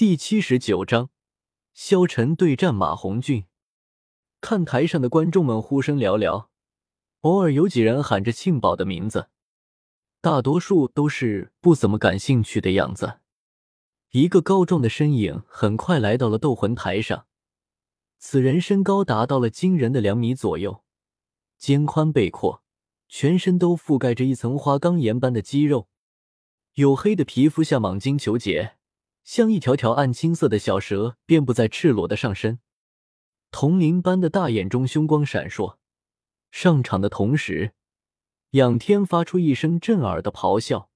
第七十九章，萧晨对战马红俊。看台上的观众们呼声寥寥，偶尔有几人喊着庆宝的名字，大多数都是不怎么感兴趣的样子。一个高壮的身影很快来到了斗魂台上，此人身高达到了惊人的两米左右，肩宽背阔，全身都覆盖着一层花岗岩般的肌肉，黝黑的皮肤下蟒筋球结。像一条条暗青色的小蛇遍布在赤裸的上身，铜铃般的大眼中凶光闪烁。上场的同时，仰天发出一声震耳的咆哮，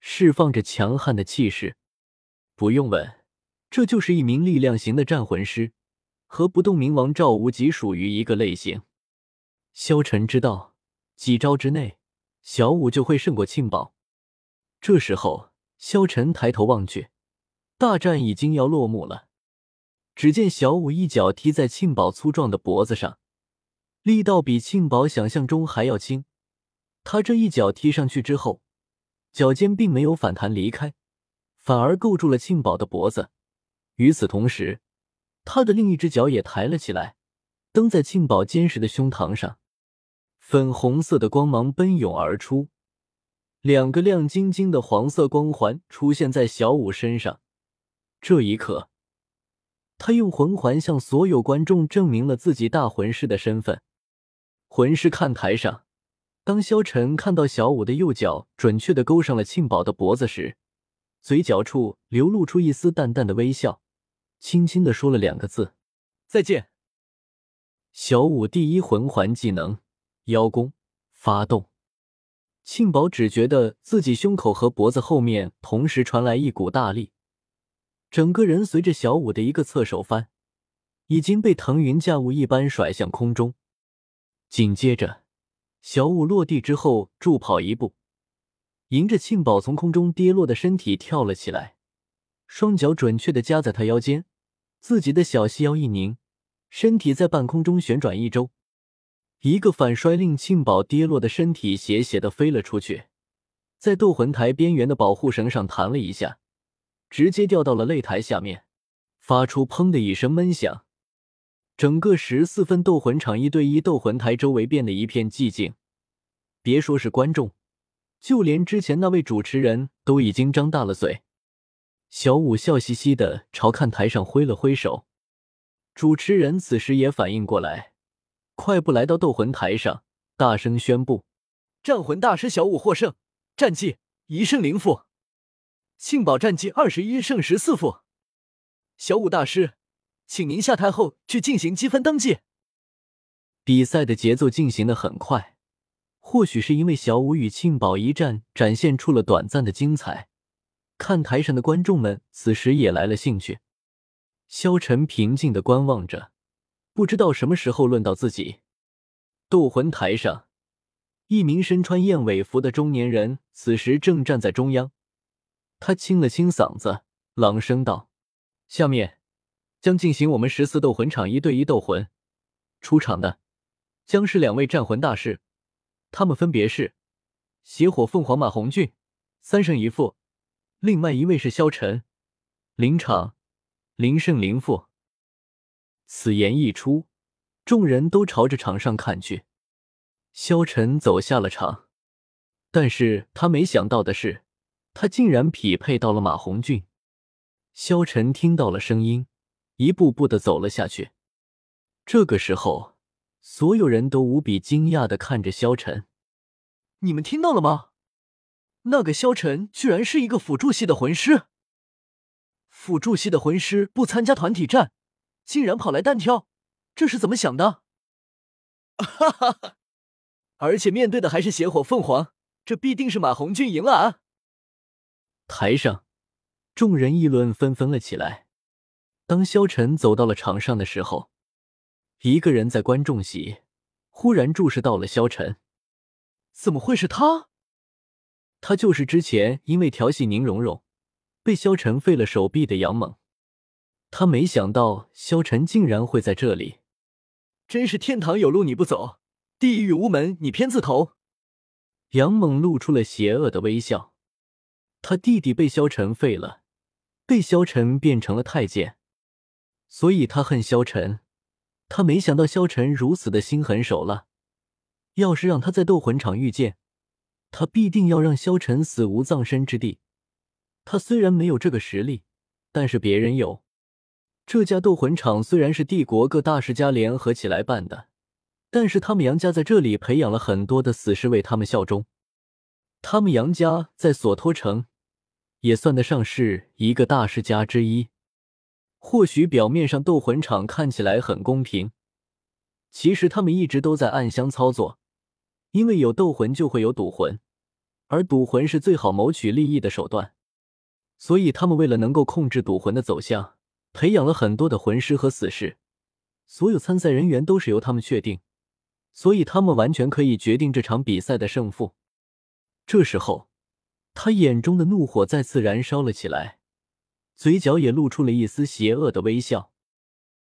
释放着强悍的气势。不用问，这就是一名力量型的战魂师，和不动明王赵无极属于一个类型。萧晨知道，几招之内，小五就会胜过庆宝。这时候，萧晨抬头望去。大战已经要落幕了，只见小五一脚踢在庆宝粗壮的脖子上，力道比庆宝想象中还要轻。他这一脚踢上去之后，脚尖并没有反弹离开，反而够住了庆宝的脖子。与此同时，他的另一只脚也抬了起来，蹬在庆宝坚实的胸膛上。粉红色的光芒奔涌而出，两个亮晶晶的黄色光环出现在小五身上。这一刻，他用魂环向所有观众证明了自己大魂师的身份。魂师看台上，当萧晨看到小五的右脚准确的勾上了庆宝的脖子时，嘴角处流露出一丝淡淡的微笑，轻轻的说了两个字：“再见。”小五第一魂环技能邀功发动，庆宝只觉得自己胸口和脖子后面同时传来一股大力。整个人随着小五的一个侧手翻，已经被腾云驾雾一般甩向空中。紧接着，小五落地之后助跑一步，迎着庆宝从空中跌落的身体跳了起来，双脚准确的夹在他腰间，自己的小细腰一拧，身体在半空中旋转一周，一个反摔令庆宝跌落的身体斜斜的飞了出去，在斗魂台边缘的保护绳上弹了一下。直接掉到了擂台下面，发出“砰”的一声闷响，整个十四分斗魂场一对一斗魂台周围变得一片寂静。别说是观众，就连之前那位主持人都已经张大了嘴。小五笑嘻嘻的朝看台上挥了挥手，主持人此时也反应过来，快步来到斗魂台上，大声宣布：“战魂大师小五获胜，战绩一胜零负。”庆宝战绩二十一胜十四负，小五大师，请您下台后去进行积分登记。比赛的节奏进行的很快，或许是因为小五与庆宝一战展现出了短暂的精彩，看台上的观众们此时也来了兴趣。萧晨平静的观望着，不知道什么时候轮到自己。斗魂台上，一名身穿燕尾服的中年人此时正站在中央。他清了清嗓子，朗声道：“下面将进行我们十四斗魂场一对一斗魂，出场的将是两位战魂大师，他们分别是邪火凤凰马红俊，三胜一负；另外一位是萧晨，临场零胜零负。”此言一出，众人都朝着场上看去。萧晨走下了场，但是他没想到的是。他竟然匹配到了马红俊，萧晨听到了声音，一步步的走了下去。这个时候，所有人都无比惊讶的看着萧晨。你们听到了吗？那个萧晨居然是一个辅助系的魂师。辅助系的魂师不参加团体战，竟然跑来单挑，这是怎么想的？哈哈哈！而且面对的还是邪火凤凰，这必定是马红俊赢了啊！台上，众人议论纷纷了起来。当萧晨走到了场上的时候，一个人在观众席忽然注视到了萧晨。怎么会是他？他就是之前因为调戏宁荣荣被萧晨废了手臂的杨猛。他没想到萧晨竟然会在这里，真是天堂有路你不走，地狱无门你偏自投。杨猛露出了邪恶的微笑。他弟弟被萧晨废了，被萧晨变成了太监，所以他恨萧晨。他没想到萧晨如此的心狠手辣，要是让他在斗魂场遇见，他必定要让萧晨死无葬身之地。他虽然没有这个实力，但是别人有。这家斗魂场虽然是帝国各大世家联合起来办的，但是他们杨家在这里培养了很多的死士为他们效忠。他们杨家在索托城也算得上是一个大世家之一。或许表面上斗魂场看起来很公平，其实他们一直都在暗箱操作。因为有斗魂就会有赌魂，而赌魂是最好谋取利益的手段，所以他们为了能够控制赌魂的走向，培养了很多的魂师和死士。所有参赛人员都是由他们确定，所以他们完全可以决定这场比赛的胜负。这时候，他眼中的怒火再次燃烧了起来。嘴角也露出了一丝邪恶的微笑。